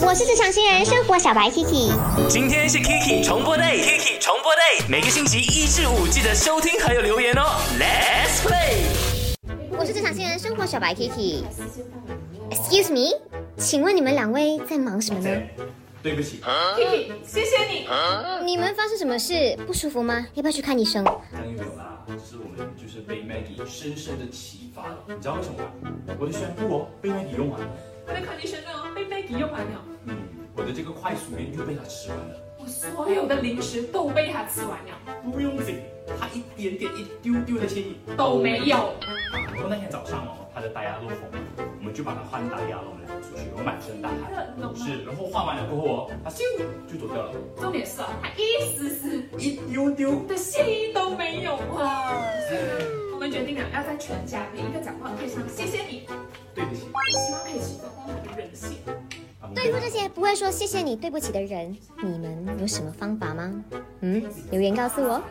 我是职场新人生活小白 Kiki，今天是 Kiki 重播 day，Kiki 重播 day，每个星期一至五记得收听还有留言哦。Let's play。我是职场新人生活小白 Kiki。Excuse me，请问你们两位在忙什么呢？对不起，Kiki，谢谢你。你们发生什么事？不舒服吗？要不要去看医生？当然有啦，只是我们就是被 Maggie 深深的启发了。你知道为什么吗？我的宣布哦，被 Maggie 用完了。我的 conditioner 被 Maggie 用完了，嗯，我的这个快速面又被他吃完了。我所有的零食都被他吃完了，不用紧，他一点点一丢丢的歉意都没有。然后那天早上哦，他的大牙漏风，我们就把他换大牙了，我们出去，我满身大汗。是，然后换完了过后哦，他咻就走掉了，重点是啊，他一丝丝一丢丢。的歉意都没有啊。我们决定了要在全家每一个讲话配上谢谢对付这些不会说谢谢你、对不起的人，你们有什么方法吗？嗯，留言告诉我。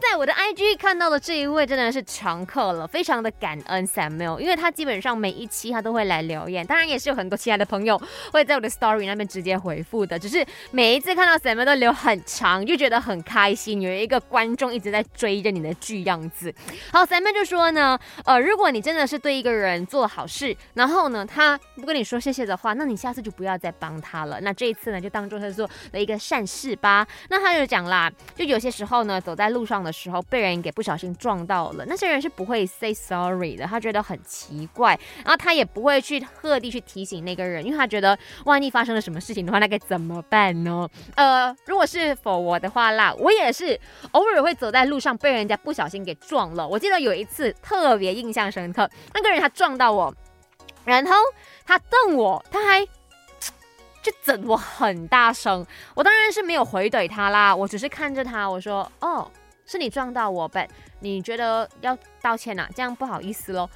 在我的 IG 看到的这一位真的是常客了，非常的感恩 Samuel，因为他基本上每一期他都会来留言，当然也是有很多其他的朋友会在我的 Story 那边直接回复的，只是每一次看到 Samuel 都留很长，就觉得很开心，有一个观众一直在追着你的剧样子。好，Samuel 就说呢，呃，如果你真的是对一个人做好事，然后呢他不跟你说谢谢的话，那你下次就不要再帮他了。那这一次呢，就当做他做了一个善事吧。那他就讲啦，就有些时候呢，走在路上的时候被人给不小心撞到了，那些人是不会 say sorry 的，他觉得很奇怪，然后他也不会去特地去提醒那个人，因为他觉得万一发生了什么事情的话，那该怎么办呢？呃，如果是否我的话啦，我也是偶尔会走在路上被人家不小心给撞了。我记得有一次特别印象深刻，那个人他撞到我，然后他瞪我，他还。就整我很大声，我当然是没有回怼他啦，我只是看着他，我说：“哦，是你撞到我本，你觉得要道歉呐、这样不好意思喽。”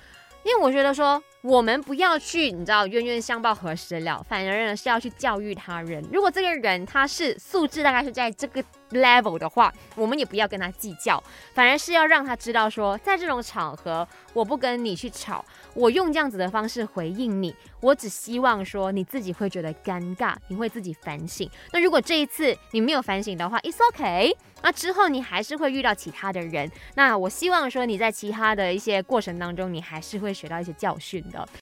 因为我觉得说，我们不要去，你知道冤冤相报何时了，反而是要去教育他人。如果这个人他是素质大概是在这个 level 的话，我们也不要跟他计较，反而是要让他知道说，在这种场合，我不跟你去吵，我用这样子的方式回应你，我只希望说你自己会觉得尴尬，你会自己反省。那如果这一次你没有反省的话，it's OK。那之后你还是会遇到其他的人，那我希望说你在其他的一些过程当中，你还是会学到一些教训的。